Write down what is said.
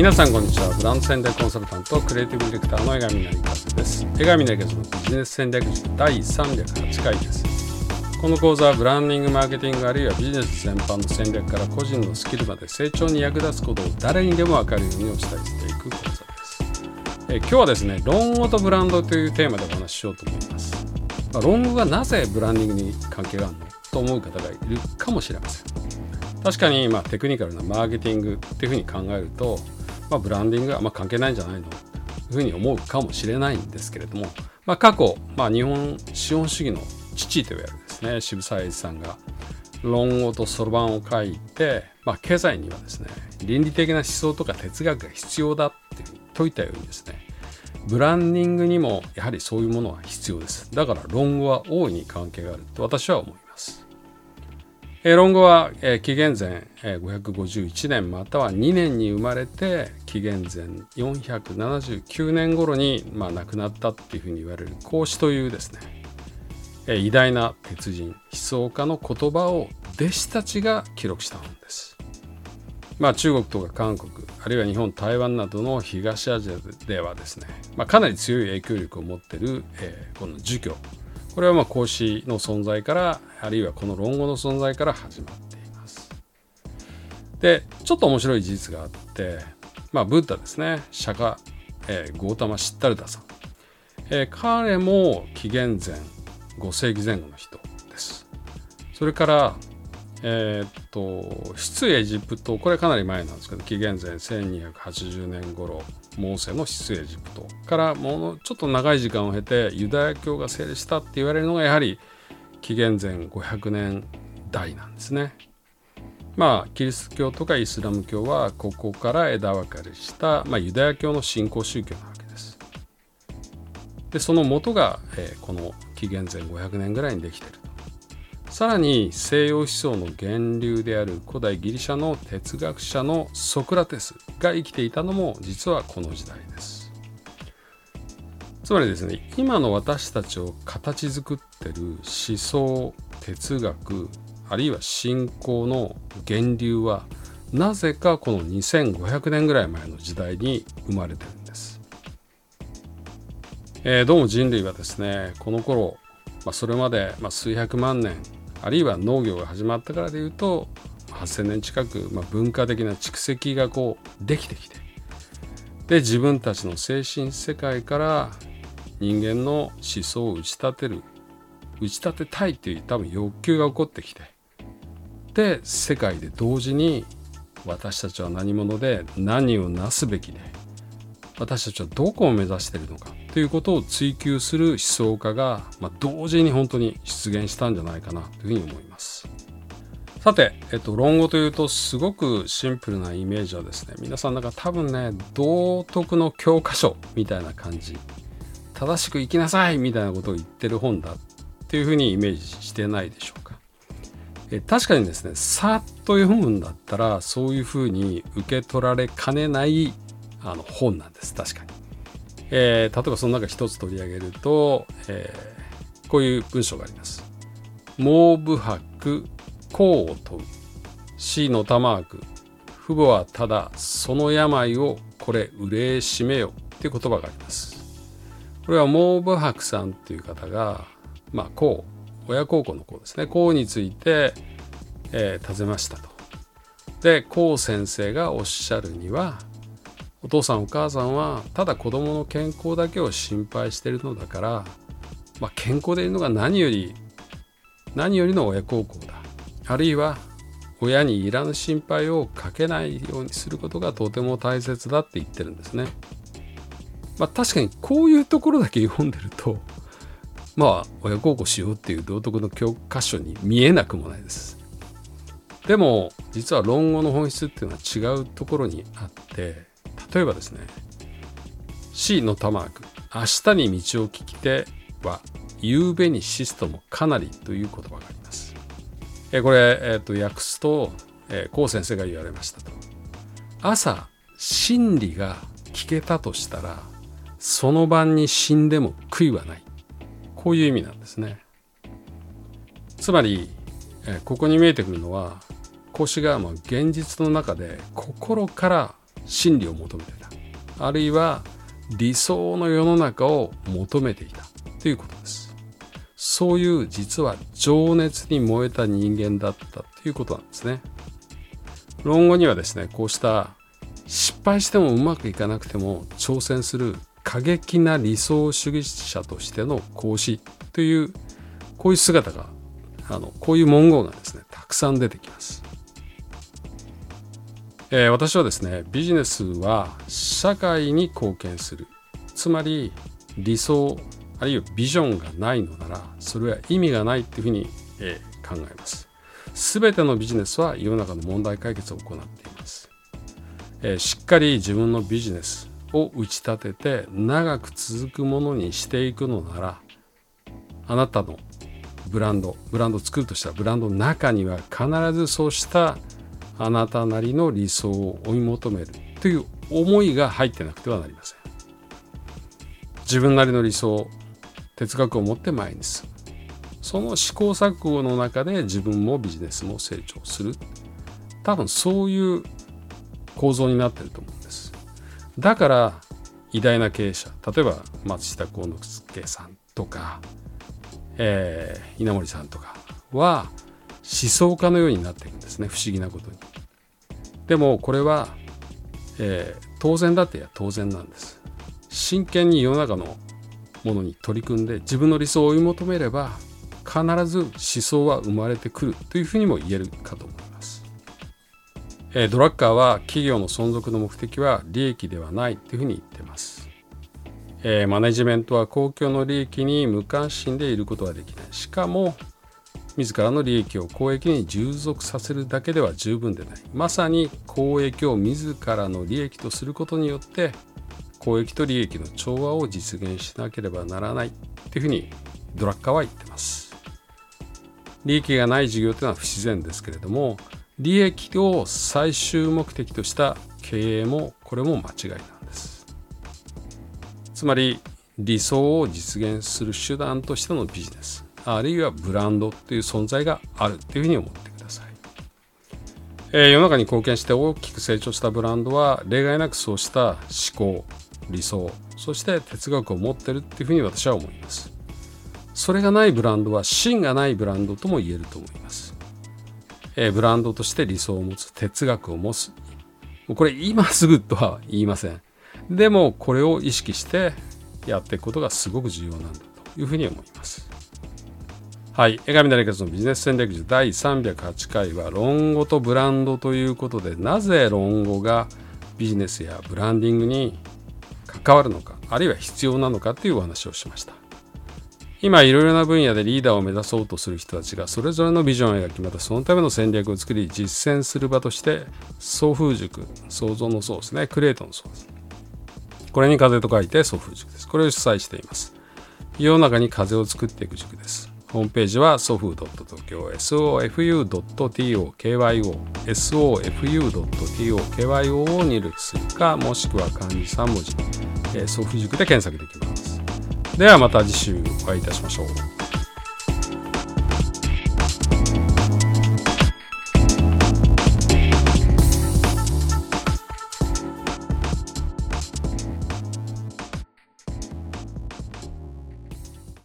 皆さんこんにちは。ブランド戦略コンサルタントクリエイティブディレクターの江上成和です。江上成和のビジネス戦略塾第308回です。この講座はブランディングマーケティングあるいはビジネス全般の戦略から個人のスキルまで成長に役立つことを誰にでも分かるようにお伝えしていく講座です。え今日はですね論語とブランドというテーマでお話ししようと思います、まあ、論語がなぜブランディングに関係があるのと思う方がいるかもしれません。確かにまあテクニカルなマーケティングっていうふうに考えると、まあ、ブランディングはま関係ないんじゃないの？というふうに思うかもしれないんですけれども、まあ、過去、まあ、日本資本主義の父といわれるですね渋沢栄一さんが論語とそろばんを書いて、まあ、経済にはですね倫理的な思想とか哲学が必要だっていうふうに説いたようにですねブランディングにもやはりそういうものは必要です。だから論語は大いに関係があると私は思います。え論語は、え紀元前、え551年または2年に生まれて紀元前479年頃に、まあ、亡くなったっていうふうに言われる孔子というですね、え偉大な鉄人思想家の言葉を弟子たちが記録した本です。まあ、中国とか韓国あるいは日本台湾などの東アジアではですね、まあ、かなり強い影響力を持ってる、えー、この儒教これはまあ孔子の存在からあるいはこの論語の存在から始まっています。でちょっと面白い事実があって、まあ、ブッダですね釈迦、えー、ゴータマ・シッタルダさん、えー、彼も紀元前5世紀前後の人です。それからえー、っと出エジプトこれかなり前なんですけど紀元前1280年頃モーセの出エジプトからもうちょっと長い時間を経てユダヤ教が成立したって言われるのがやはり紀元前500年代なんですね。まあキリスト教とかイスラム教はここから枝分かれした、まあ、ユダヤ教の信仰宗教なわけです。でその元が、えー、この紀元前500年ぐらいにできているさらに西洋思想の源流である古代ギリシャの哲学者のソクラテスが生きていたのも実はこの時代です。つまりですね今の私たちを形作ってる思想哲学あるいは信仰の源流はなぜかこの2500年ぐらい前の時代に生まれてるんです、えー、どうも人類はですねこの頃、まあ、それまで、まあ、数百万年あるいは農業が始まったからでいうと8,000年近く、まあ、文化的な蓄積がこうできてきてで自分たちの精神世界から人間の思想を打ち立てる打ち立てたいという多分欲求が起こってきてで世界で同時に私たちは何者で何をなすべきで私たちはどこを目指しているのか。ということを追求する思想家が、まあ、同時に本当に出現したんじゃないかなというふうに思います。さて、えっと、論語というとすごくシンプルなイメージはですね皆さんなんか多分ね道徳の教科書みたいな感じ正しく生きなさいみたいなことを言ってる本だっていうふうにイメージしてないでしょうか。え確かにですねさっと読むんだったらそういうふうに受け取られかねないあの本なんです確かに。えー、例えばその中一つ取り上げると、えー、こういう文章があります。猛部白、功を問う。死の玉悪。父母はただその病をこれ憂えしめよっていう言葉があります。これは猛部白さんっていう方が、まあ、功、親孝行の功ですね。功について、えー、尋ねましたと。で、功先生がおっしゃるには、お父さんお母さんはただ子供の健康だけを心配しているのだから、まあ、健康でいるのが何より何よりの親孝行だあるいは親にいらぬ心配をかけないようにすることがとても大切だって言ってるんですね。まあ、確かにこういうところだけ読んでるとまあ親孝行しようっていう道徳の教科書に見えなくもないです。でも実は論語の本質っていうのは違うところにあって例えばですね C の玉く明日に道を聞きては夕べに死すともかなりという言葉があります。えこれ、えー、と訳すと、えー、こう先生が言われましたと。朝真理が聞けたとしたらその晩に死んでも悔いはない。こういう意味なんですね。つまり、えー、ここに見えてくるのは孔子がまあ現実の中で心から真理を求めていた。あるいは理想の世の中を求めていた。ということです。そういう実は情熱に燃えた人間だったということなんですね。論語にはですねこうした失敗してもうまくいかなくても挑戦する過激な理想主義者としての孔子というこういう姿があのこういう文言がですねたくさん出てきます、えー、私はですねビジネスは社会に貢献する。つまり理想あるいはビジョンがないのならそれは意味がないっていうふうに、えー、考えます。全てのビジネスは世の中の問題解決を行っています、えー、しっかり自分のビジネスを打ち立てて長く続くものにしていくのならあなたのブランドブランドを作るとしたらブランドの中には必ずそうしたあなたなりの理想を追い求めるという思いが入ってなくてはなりません。自分なりの理想哲学を持って前に進む。その試行錯誤の中で自分もビジネスも成長する。多分そういう構造になってると思うんです。だから偉大な経営者例えば松下幸之助さんとか、えー、稲森さんとかは想家のようになっていくんですね不思議なことにでもこれは、えー、当然だってや当然なんです真剣に世の中のものに取り組んで自分の理想を追い求めれば必ず思想は生まれてくるというふうにも言えるかと思いますえドラッカーは企業の存続の目的は利益ではないというふうに言ってます。えマネジメントは公共の利益に無関心でいることはできない。しかも自らの利益を公益に従属させるだけでは十分でない。まさに公益を自らの利益とすることによって公益と利益の調和を実現しなければならないというふうにドラッカーは言ってます。利益がない事業というのは不自然ですけれども利益を最終目的とした経営もこれも間違いなんですつまり理想を実現する手段としてのビジネスあるいはブランドという存在があるというふうに思ってください、えー、世の中に貢献して大きく成長したブランドは例外なくそうした思考理想そして哲学を持ってるっていうふうに私は思います。それがないブランドは芯がないブランドとも言えると思います。えブランドとして理想を持つ哲学を持つ。これ今すぐとは言いません。でもこれを意識してやっていくことがすごく重要なんだというふうに思います。はい。江上成勝のビジネス戦略術第308回は論語とブランドということでなぜ論語がビジネスやブランディングに関わるのかあるいは必要なのかというお話をしました。今いろいろな分野でリーダーを目指そうとする人たちがそれぞれのビジョンを描きまたそのための戦略を作り実践する場として送風塾創造の層ですねクレートの層ですこれに風と書いて送風塾ですこれを主催しています世の中に風を作っていく塾ですホームページは sofu.tokyo sofu.tokyo sofu.tokyo を入力するかもしくは漢字3文字、えー、ソフ塾で検索できますではまた次週お会いいたしましょう。